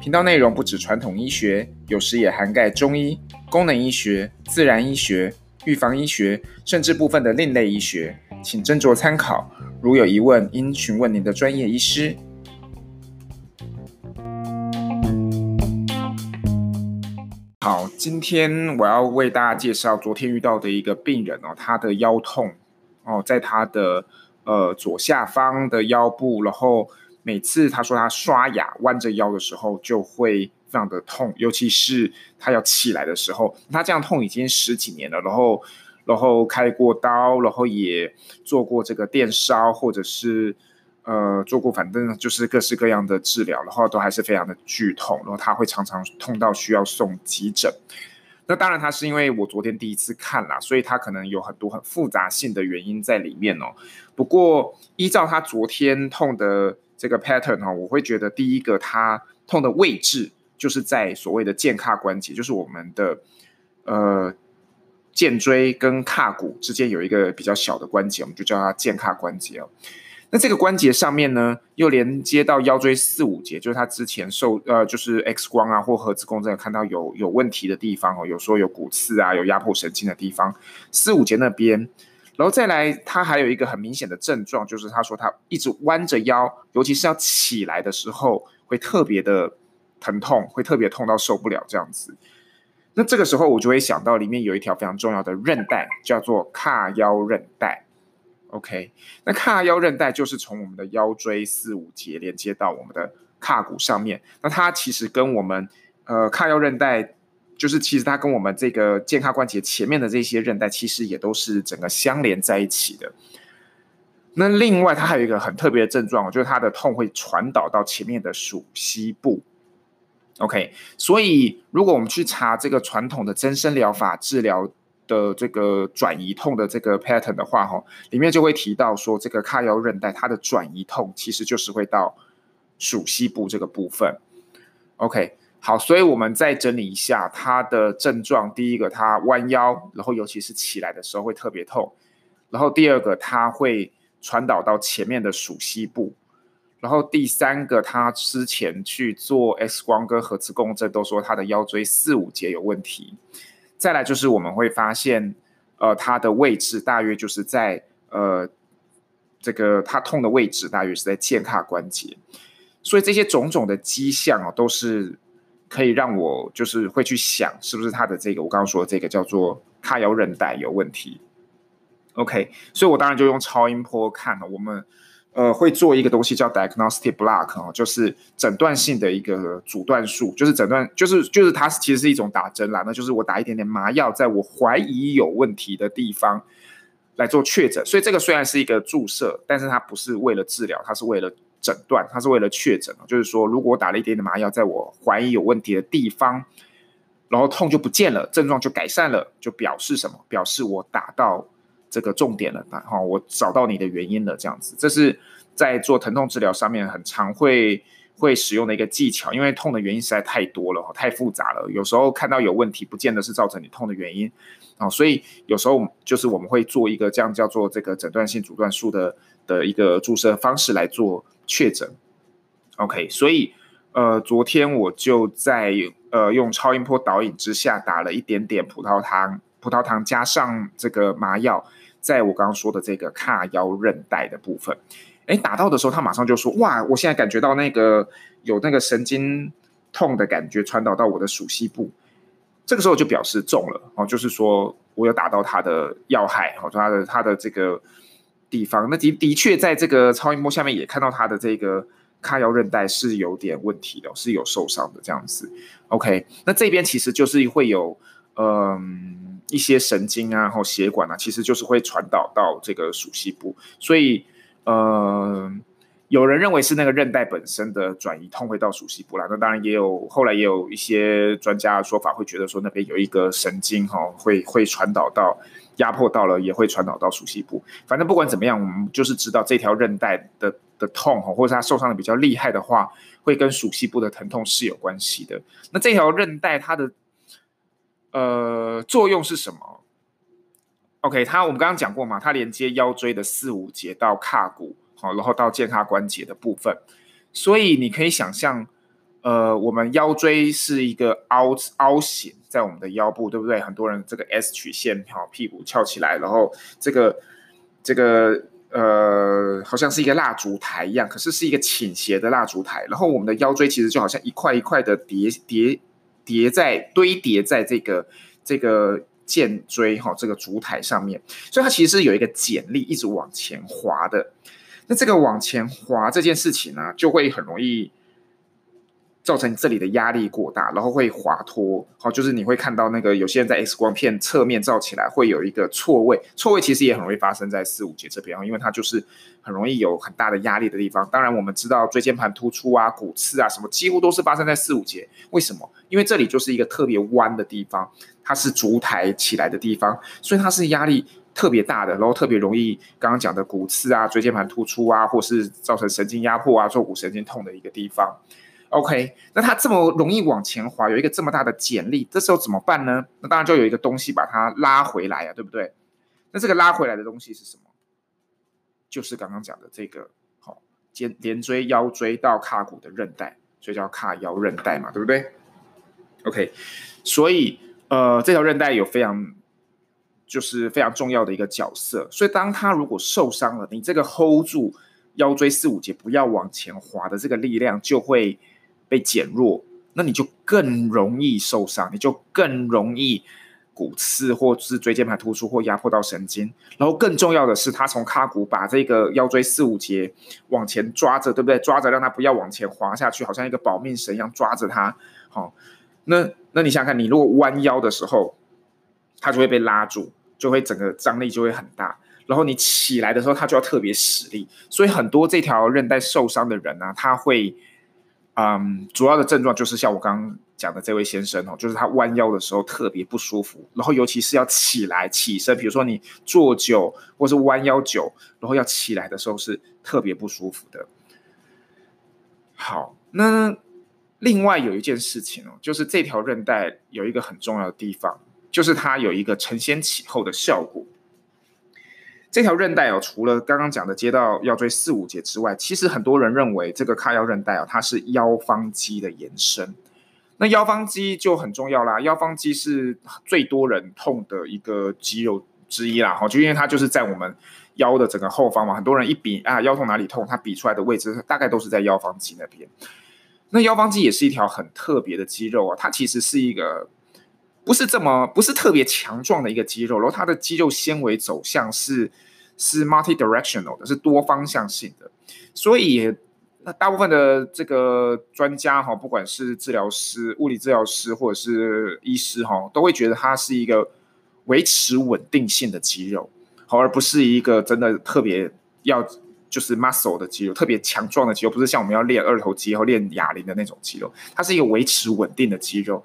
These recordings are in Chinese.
频道内容不止传统医学，有时也涵盖中医、功能医学、自然医学。预防医学，甚至部分的另类医学，请斟酌参考。如有疑问，应询问您的专业医师。好，今天我要为大家介绍昨天遇到的一个病人哦，他的腰痛哦，在他的呃左下方的腰部，然后每次他说他刷牙弯着腰的时候就会。非常的痛，尤其是他要起来的时候，他这样痛已经十几年了，然后，然后开过刀，然后也做过这个电烧，或者是呃做过，反正就是各式各样的治疗，然后都还是非常的剧痛，然后他会常常痛到需要送急诊。那当然，他是因为我昨天第一次看啦，所以他可能有很多很复杂性的原因在里面哦。不过依照他昨天痛的这个 pattern 哈，我会觉得第一个它痛的位置。就是在所谓的荐髂关节，就是我们的呃荐椎跟髂骨之间有一个比较小的关节，我们就叫它荐髂关节哦。那这个关节上面呢，又连接到腰椎四五节，就是它之前受呃就是 X 光啊或核磁共振看到有有问题的地方哦，有说有骨刺啊，有压迫神经的地方，四五节那边，然后再来，他还有一个很明显的症状，就是他说他一直弯着腰，尤其是要起来的时候，会特别的。疼痛会特别痛到受不了这样子，那这个时候我就会想到里面有一条非常重要的韧带，叫做髂腰韧带。OK，那髂腰韧带就是从我们的腰椎四五节连接到我们的髂骨上面。那它其实跟我们呃髂腰韧带，就是其实它跟我们这个健康关节前面的这些韧带，其实也都是整个相连在一起的。那另外它还有一个很特别的症状，就是它的痛会传导到前面的鼠膝部。OK，所以如果我们去查这个传统的增生疗法治疗的这个转移痛的这个 pattern 的话，哈，里面就会提到说，这个髂腰韧带它的转移痛其实就是会到鼠膝部这个部分。OK，好，所以我们再整理一下它的症状：第一个，它弯腰，然后尤其是起来的时候会特别痛；然后第二个，它会传导到前面的鼠膝部。然后第三个，他之前去做 X 光跟核磁共振，都说他的腰椎四五节有问题。再来就是我们会发现，呃，他的位置大约就是在呃这个他痛的位置大约是在荐髂关节。所以这些种种的迹象啊，都是可以让我就是会去想，是不是他的这个我刚刚说的这个叫做他腰韧带有问题？OK，所以我当然就用超音波看了我们。呃，会做一个东西叫 diagnostic block 哦，就是诊断性的一个阻断术，就是诊断，就是就是它其实是一种打针啦，那就是我打一点点麻药，在我怀疑有问题的地方来做确诊。所以这个虽然是一个注射，但是它不是为了治疗，它是为了诊断，它是为了确诊。就是说，如果我打了一点点麻药，在我怀疑有问题的地方，然后痛就不见了，症状就改善了，就表示什么？表示我打到。这个重点了，哈，我找到你的原因了，这样子，这是在做疼痛治疗上面很常会会使用的一个技巧，因为痛的原因实在太多了，太复杂了，有时候看到有问题，不见得是造成你痛的原因，啊，所以有时候就是我们会做一个这样叫做这个诊断性阻断术的的一个注射方式来做确诊，OK，所以呃，昨天我就在呃用超音波导引之下打了一点点葡萄糖，葡萄糖加上这个麻药。在我刚刚说的这个髂腰韧带的部分，哎，打到的时候，他马上就说：“哇，我现在感觉到那个有那个神经痛的感觉传导到我的鼠蹊部。”这个时候就表示中了哦，就是说我有打到他的要害哦，他的他的这个地方。那的的确在这个超音波下面也看到他的这个髂腰韧带是有点问题的，是有受伤的这样子。OK，那这边其实就是会有嗯。一些神经啊，然后血管啊，其实就是会传导到这个鼠蹊部，所以，呃，有人认为是那个韧带本身的转移痛会到属膝部啦，那当然也有后来也有一些专家的说法会觉得说那边有一个神经哈、哦，会会传导到压迫到了，也会传导到属膝部。反正不管怎么样，我们就是知道这条韧带的的痛哈，或者它受伤的比较厉害的话，会跟属膝部的疼痛是有关系的。那这条韧带它的呃作用是什么？OK，它我们刚刚讲过嘛，它连接腰椎的四五节到髂骨。好，然后到肩胯关节的部分，所以你可以想象，呃，我们腰椎是一个凹凹形在我们的腰部，对不对？很多人这个 S 曲线，好，屁股翘起来，然后这个这个呃，好像是一个蜡烛台一样，可是是一个倾斜的蜡烛台。然后我们的腰椎其实就好像一块一块的叠叠叠在堆叠在这个这个剑椎哈这个烛台上面，所以它其实有一个剪力一直往前滑的。那这个往前滑这件事情呢，就会很容易造成这里的压力过大，然后会滑脱。好，就是你会看到那个有些人在 X 光片侧面照起来会有一个错位，错位其实也很容易发生在四五节这边，因为它就是很容易有很大的压力的地方。当然，我们知道椎间盘突出啊、骨刺啊什么，几乎都是发生在四五节。为什么？因为这里就是一个特别弯的地方，它是烛台起来的地方，所以它是压力。特别大的，然后特别容易刚刚讲的骨刺啊、椎间盘突出啊，或是造成神经压迫啊、坐骨神经痛的一个地方。OK，那它这么容易往前滑，有一个这么大的剪力，这时候怎么办呢？那当然就有一个东西把它拉回来啊，对不对？那这个拉回来的东西是什么？就是刚刚讲的这个好，肩连椎腰椎到髂骨的韧带，所以叫髂腰韧带嘛，对不对？OK，所以呃，这条韧带有非常。就是非常重要的一个角色，所以当他如果受伤了，你这个 hold 住腰椎四五节不要往前滑的这个力量就会被减弱，那你就更容易受伤，你就更容易骨刺或是椎间盘突出或压迫到神经。然后更重要的是，他从髂骨把这个腰椎四五节往前抓着，对不对？抓着让它不要往前滑下去，好像一个保命绳一样抓着它。好，那那你想想看，你如果弯腰的时候，它就会被拉住。就会整个张力就会很大，然后你起来的时候，它就要特别使力。所以很多这条韧带受伤的人呢、他会，嗯，主要的症状就是像我刚刚讲的这位先生哦，就是他弯腰的时候特别不舒服，然后尤其是要起来起身，比如说你坐久或是弯腰久，然后要起来的时候是特别不舒服的。好，那另外有一件事情哦，就是这条韧带有一个很重要的地方。就是它有一个承先启后的效果。这条韧带哦，除了刚刚讲的接到腰椎四五节之外，其实很多人认为这个髂腰韧带哦，它是腰方肌的延伸。那腰方肌就很重要啦，腰方肌是最多人痛的一个肌肉之一啦。哈，就因为它就是在我们腰的整个后方嘛，很多人一比啊腰痛哪里痛，它比出来的位置大概都是在腰方肌那边。那腰方肌也是一条很特别的肌肉啊，它其实是一个。不是这么不是特别强壮的一个肌肉，然后它的肌肉纤维走向是是 multi-directional 的，是多方向性的。所以那大部分的这个专家哈，不管是治疗师、物理治疗师或者是医师哈，都会觉得它是一个维持稳定性的肌肉，好，而不是一个真的特别要就是 muscle 的肌肉，特别强壮的肌肉，不是像我们要练二头肌或练哑铃的那种肌肉，它是一个维持稳定的肌肉。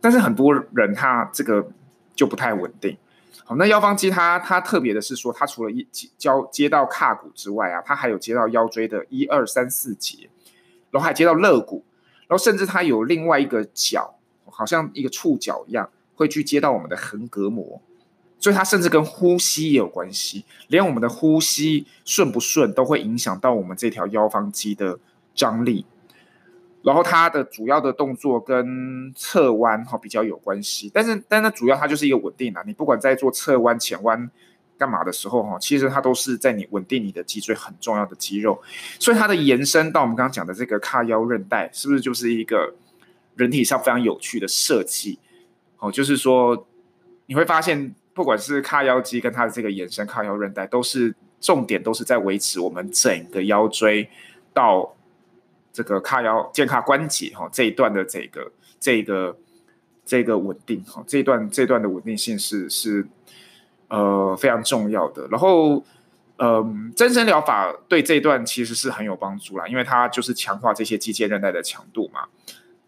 但是很多人他这个就不太稳定。好，那腰方肌它它特别的是说，它除了一交接到髂骨之外啊，它还有接到腰椎的一二三四节，然后还接到肋骨，然后甚至它有另外一个角，好像一个触角一样，会去接到我们的横膈膜，所以它甚至跟呼吸也有关系，连我们的呼吸顺不顺都会影响到我们这条腰方肌的张力。然后它的主要的动作跟侧弯哈比较有关系，但是但是主要它就是一个稳定啊，你不管在做侧弯、前弯干嘛的时候哈，其实它都是在你稳定你的脊椎很重要的肌肉，所以它的延伸到我们刚刚讲的这个髂腰韧带，是不是就是一个人体上非常有趣的设计？哦，就是说你会发现，不管是髂腰肌跟它的这个延伸髂腰韧带，都是重点都是在维持我们整个腰椎到。这个卡腰肩胯关节哈这一段的这个这个这个稳定哈这一段这一段的稳定性是是呃非常重要的。然后嗯，增生疗法对这一段其实是很有帮助啦，因为它就是强化这些肌腱韧带的强度嘛。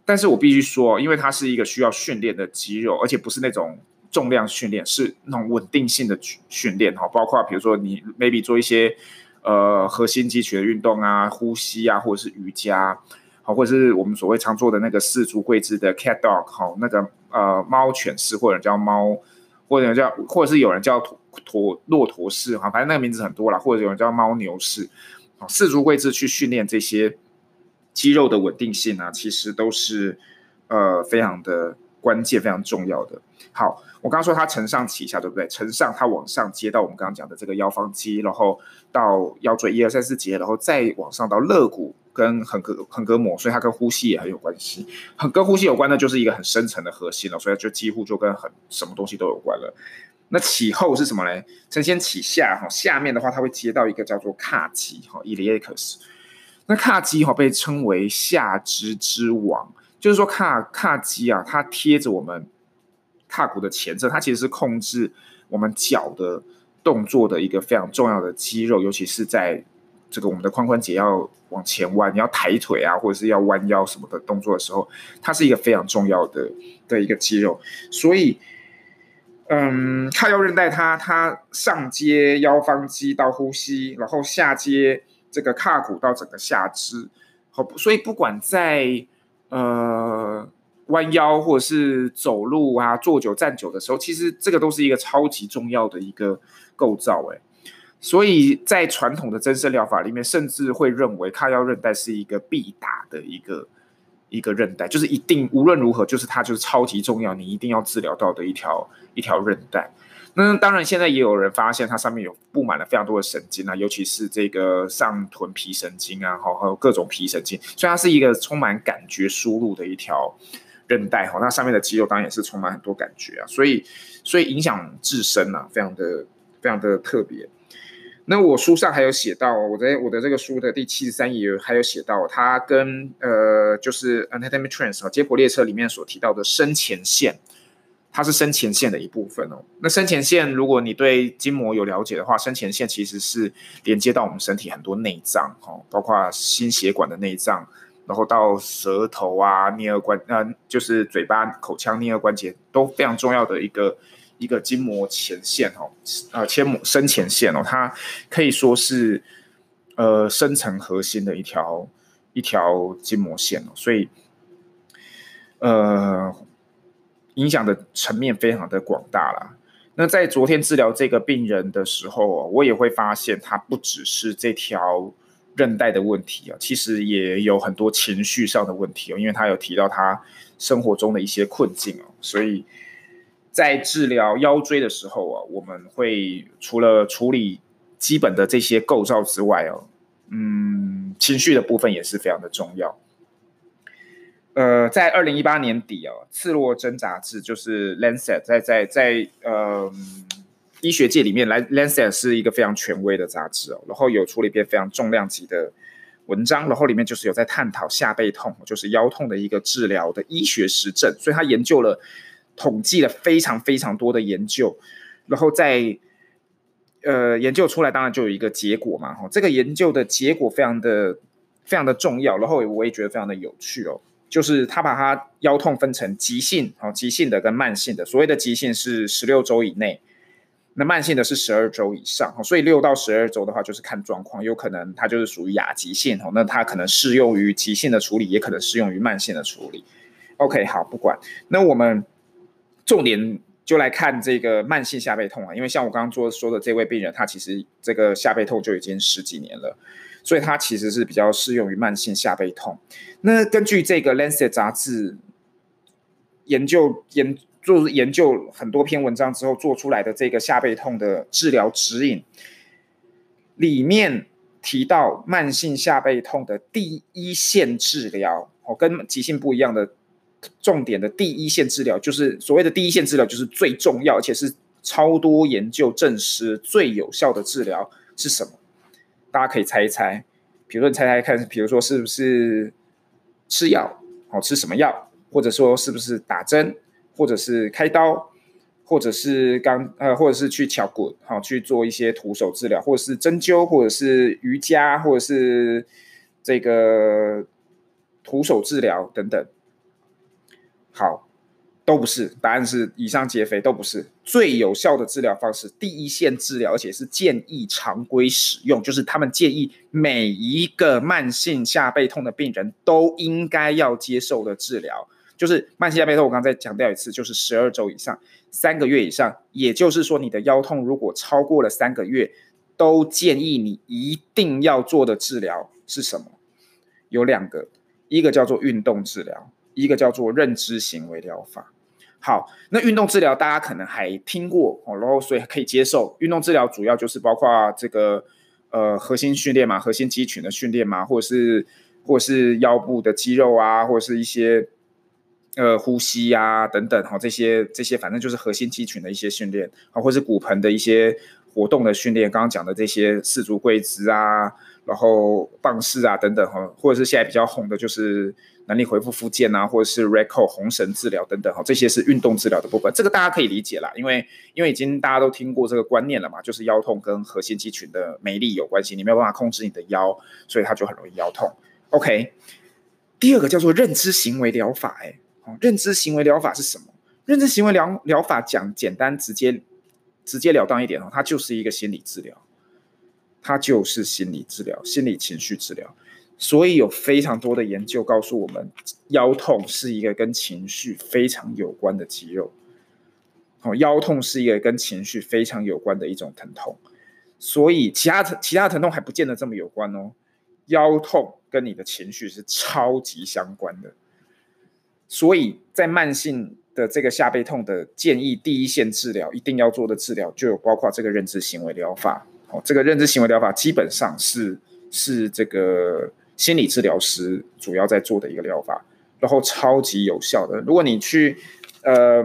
但是我必须说，因为它是一个需要训练的肌肉，而且不是那种重量训练，是那种稳定性的训练哈。包括比如说你 maybe 做一些呃核心肌群的运动啊，呼吸啊，或者是瑜伽，好，或者是我们所谓常做的那个四足跪姿的 cat dog 好，那个呃猫犬式，或者叫猫，或者叫或者是有人叫驼驼骆驼式哈，反正那个名字很多啦，或者有人叫猫牛式，好，四足跪姿去训练这些。肌肉的稳定性啊，其实都是呃非常的关键、非常重要的。好，我刚刚说它承上启下，对不对？承上它往上接到我们刚刚讲的这个腰方肌，然后到腰椎一二三四节，然后再往上到肋骨跟横膈横膈膜，所以它跟呼吸也很有关系。很跟呼吸有关的，就是一个很深层的核心了，所以就几乎就跟很什么东西都有关了。那启后是什么嘞？承先启下哈，下面的话它会接到一个叫做髂肌哈，iliacus。那髂肌哈被称为下肢之王，就是说髂髂肌啊，它贴着我们胯骨的前侧，它其实是控制我们脚的动作的一个非常重要的肌肉，尤其是在这个我们的髋关节要往前弯，你要抬腿啊，或者是要弯腰什么的动作的时候，它是一个非常重要的的一个肌肉。所以，嗯，髂腰韧带它它上接腰方肌到呼吸，然后下接。这个胯骨到整个下肢，好，所以不管在呃弯腰或者是走路啊、坐久站久的时候，其实这个都是一个超级重要的一个构造，哎，所以在传统的增生疗法里面，甚至会认为髂腰韧带是一个必打的一个一个韧带，就是一定无论如何，就是它就是超级重要，你一定要治疗到的一条一条韧带。那当然，现在也有人发现它上面有布满了非常多的神经啊，尤其是这个上臀皮神经啊，好，还有各种皮神经，所以它是一个充满感觉输入的一条韧带哈。那上面的肌肉当然也是充满很多感觉啊，所以所以影响自身啊，非常的非常的特别。那我书上还有写到，我在我的这个书的第七十三页还有写到，它跟呃就是 Anatomy Trains 啊，解剖列车里面所提到的生前线。它是生前线的一部分哦。那生前线，如果你对筋膜有了解的话，生前线其实是连接到我们身体很多内脏，哦，包括心血管的内脏，然后到舌头啊、颞顎关，呃，就是嘴巴、口腔、颞顎关节都非常重要的一个一个筋膜前线哦，呃，切膜生前线哦，它可以说是呃深层核心的一条一条筋膜线哦，所以呃。影响的层面非常的广大啦。那在昨天治疗这个病人的时候，我也会发现他不只是这条韧带的问题啊，其实也有很多情绪上的问题哦，因为他有提到他生活中的一些困境哦，所以在治疗腰椎的时候啊，我们会除了处理基本的这些构造之外哦，嗯，情绪的部分也是非常的重要。呃，在二零一八年底哦，《刺络针》杂志就是《Lancet》在在在呃医学界里面来，《Lancet》是一个非常权威的杂志哦。然后有出了一篇非常重量级的文章，然后里面就是有在探讨下背痛，就是腰痛的一个治疗的医学实证。所以他研究了，统计了非常非常多的研究，然后在呃研究出来，当然就有一个结果嘛。哈，这个研究的结果非常的非常的重要，然后我也觉得非常的有趣哦。就是他把他腰痛分成急性哦，急性的跟慢性的。所谓的急性是十六周以内，那慢性的是十二周以上。所以六到十二周的话，就是看状况，有可能它就是属于亚急性哦。那它可能适用于急性的处理，也可能适用于慢性的处理。OK，好，不管。那我们重点就来看这个慢性下背痛啊，因为像我刚刚说说的这位病人，他其实这个下背痛就已经十几年了。所以它其实是比较适用于慢性下背痛。那根据这个《Lancet》杂志研究研做研究很多篇文章之后做出来的这个下背痛的治疗指引，里面提到慢性下背痛的第一线治疗哦，跟急性不一样的重点的第一线治疗，就是所谓的第一线治疗，就是最重要而且是超多研究证实最有效的治疗是什么？大家可以猜一猜，比如说你猜猜看，比如说是不是吃药？好，吃什么药？或者说是不是打针，或者是开刀，或者是刚呃，或者是去敲骨，好去做一些徒手治疗，或者是针灸，或者是瑜伽，或者是这个徒手治疗等等。好，都不是，答案是以上皆非，都不是最有效的治疗方式。第一线治疗，而且是建议常规使用，就是他们建议每一个慢性下背痛的病人都应该要接受的治疗。就是慢性下背痛，我刚才强调一次，就是十二周以上，三个月以上，也就是说你的腰痛如果超过了三个月，都建议你一定要做的治疗是什么？有两个，一个叫做运动治疗，一个叫做认知行为疗法。好，那运动治疗大家可能还听过哦，然后所以可以接受。运动治疗主要就是包括这个呃核心训练嘛，核心肌群的训练嘛，或者是或者是腰部的肌肉啊，或者是一些。呃，呼吸呀、啊，等等，哈，这些这些，反正就是核心肌群的一些训练，啊，或是骨盆的一些活动的训练。刚刚讲的这些四足跪姿啊，然后棒式啊，等等，哈，或者是现在比较红的，就是能力恢复复健啊，或者是 Recall 红绳治疗等等，哈，这些是运动治疗的部分。这个大家可以理解啦，因为因为已经大家都听过这个观念了嘛，就是腰痛跟核心肌群的没力有关系，你没有办法控制你的腰，所以它就很容易腰痛。OK，第二个叫做认知行为疗法，哎。认知行为疗法是什么？认知行为疗疗法讲简单直接直截了当一点哦，它就是一个心理治疗，它就是心理治疗、心理情绪治疗。所以有非常多的研究告诉我们，腰痛是一个跟情绪非常有关的肌肉。哦，腰痛是一个跟情绪非常有关的一种疼痛，所以其他疼其他疼痛还不见得这么有关哦。腰痛跟你的情绪是超级相关的。所以在慢性的这个下背痛的建议，第一线治疗一定要做的治疗，就有包括这个认知行为疗法。哦，这个认知行为疗法基本上是是这个心理治疗师主要在做的一个疗法，然后超级有效的。如果你去呃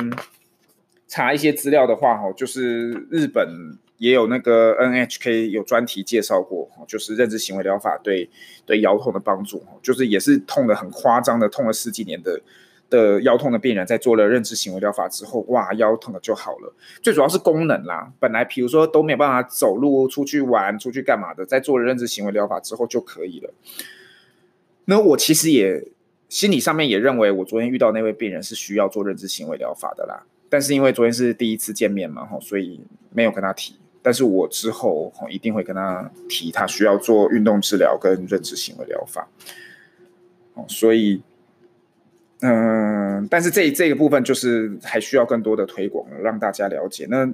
查一些资料的话，哈，就是日本也有那个 NHK 有专题介绍过，就是认知行为疗法对对腰痛的帮助，就是也是痛得很夸张的，痛了十几年的。的腰痛的病人在做了认知行为疗法之后，哇，腰痛的就好了。最主要是功能啦，本来比如说都没有办法走路、出去玩、出去干嘛的，在做了认知行为疗法之后就可以了。那我其实也心理上面也认为，我昨天遇到那位病人是需要做认知行为疗法的啦。但是因为昨天是第一次见面嘛，吼，所以没有跟他提。但是我之后一定会跟他提，他需要做运动治疗跟认知行为疗法。哦，所以。嗯，但是这这个部分就是还需要更多的推广，让大家了解。那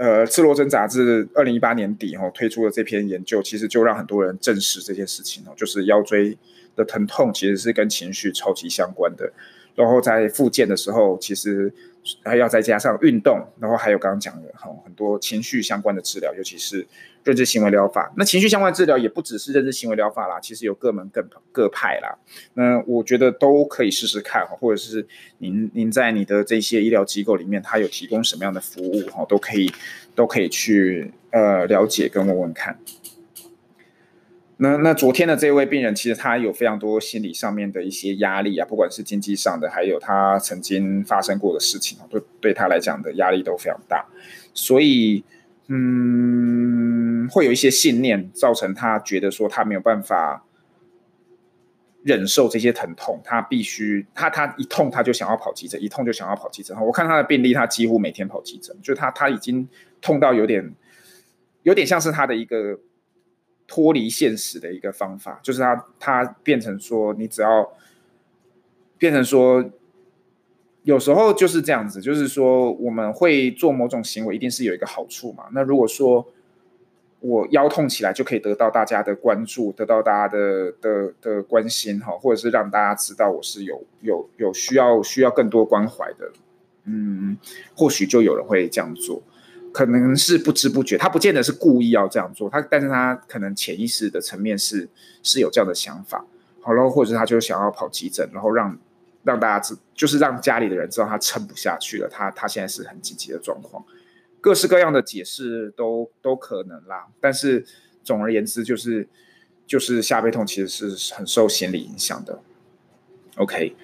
呃，《赤裸真》杂志二零一八年底哦推出的这篇研究，其实就让很多人证实这件事情哦，就是腰椎的疼痛其实是跟情绪超级相关的。然后在复健的时候，其实还要再加上运动，然后还有刚刚讲的哈很多情绪相关的治疗，尤其是认知行为疗法。那情绪相关治疗也不只是认知行为疗法啦，其实有各门各各派啦。那我觉得都可以试试看哈，或者是您您在你的这些医疗机构里面，它有提供什么样的服务哈，都可以都可以去呃了解跟问问看。那那昨天的这位病人，其实他有非常多心理上面的一些压力啊，不管是经济上的，还有他曾经发生过的事情，对对他来讲的压力都非常大，所以嗯，会有一些信念造成他觉得说他没有办法忍受这些疼痛，他必须他他一痛他就想要跑急诊，一痛就想要跑急诊。我看他的病例，他几乎每天跑急诊，就他他已经痛到有点有点像是他的一个。脱离现实的一个方法，就是他他变成说，你只要变成说，有时候就是这样子，就是说我们会做某种行为，一定是有一个好处嘛。那如果说我腰痛起来就可以得到大家的关注，得到大家的的的关心哈，或者是让大家知道我是有有有需要需要更多关怀的，嗯，或许就有人会这样做。可能是不知不觉，他不见得是故意要这样做，他但是他可能潜意识的层面是是有这样的想法，好了，或者他就想要跑急诊，然后让让大家知，就是让家里的人知道他撑不下去了，他他现在是很紧急的状况，各式各样的解释都都可能啦，但是总而言之，就是就是下背痛其实是很受心理影响的，OK。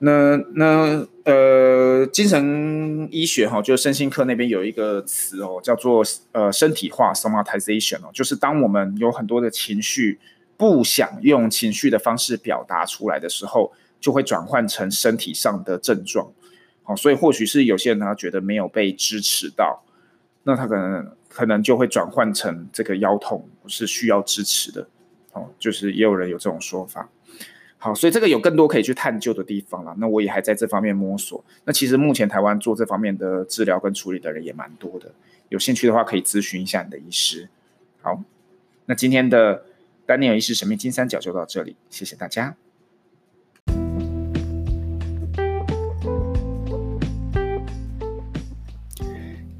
那那呃，精神医学哈，就是身心科那边有一个词哦，叫做呃身体化 （somatization） 哦，就是当我们有很多的情绪，不想用情绪的方式表达出来的时候，就会转换成身体上的症状。哦，所以或许是有些人他觉得没有被支持到，那他可能可能就会转换成这个腰痛是需要支持的。哦，就是也有人有这种说法。好，所以这个有更多可以去探究的地方了。那我也还在这方面摸索。那其实目前台湾做这方面的治疗跟处理的人也蛮多的。有兴趣的话，可以咨询一下你的医师。好，那今天的丹尼尔医师神秘金三角就到这里，谢谢大家。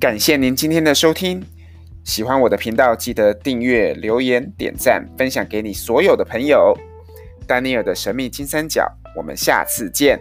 感谢您今天的收听。喜欢我的频道，记得订阅、留言、点赞、分享给你所有的朋友。丹尼尔的神秘金三角，我们下次见。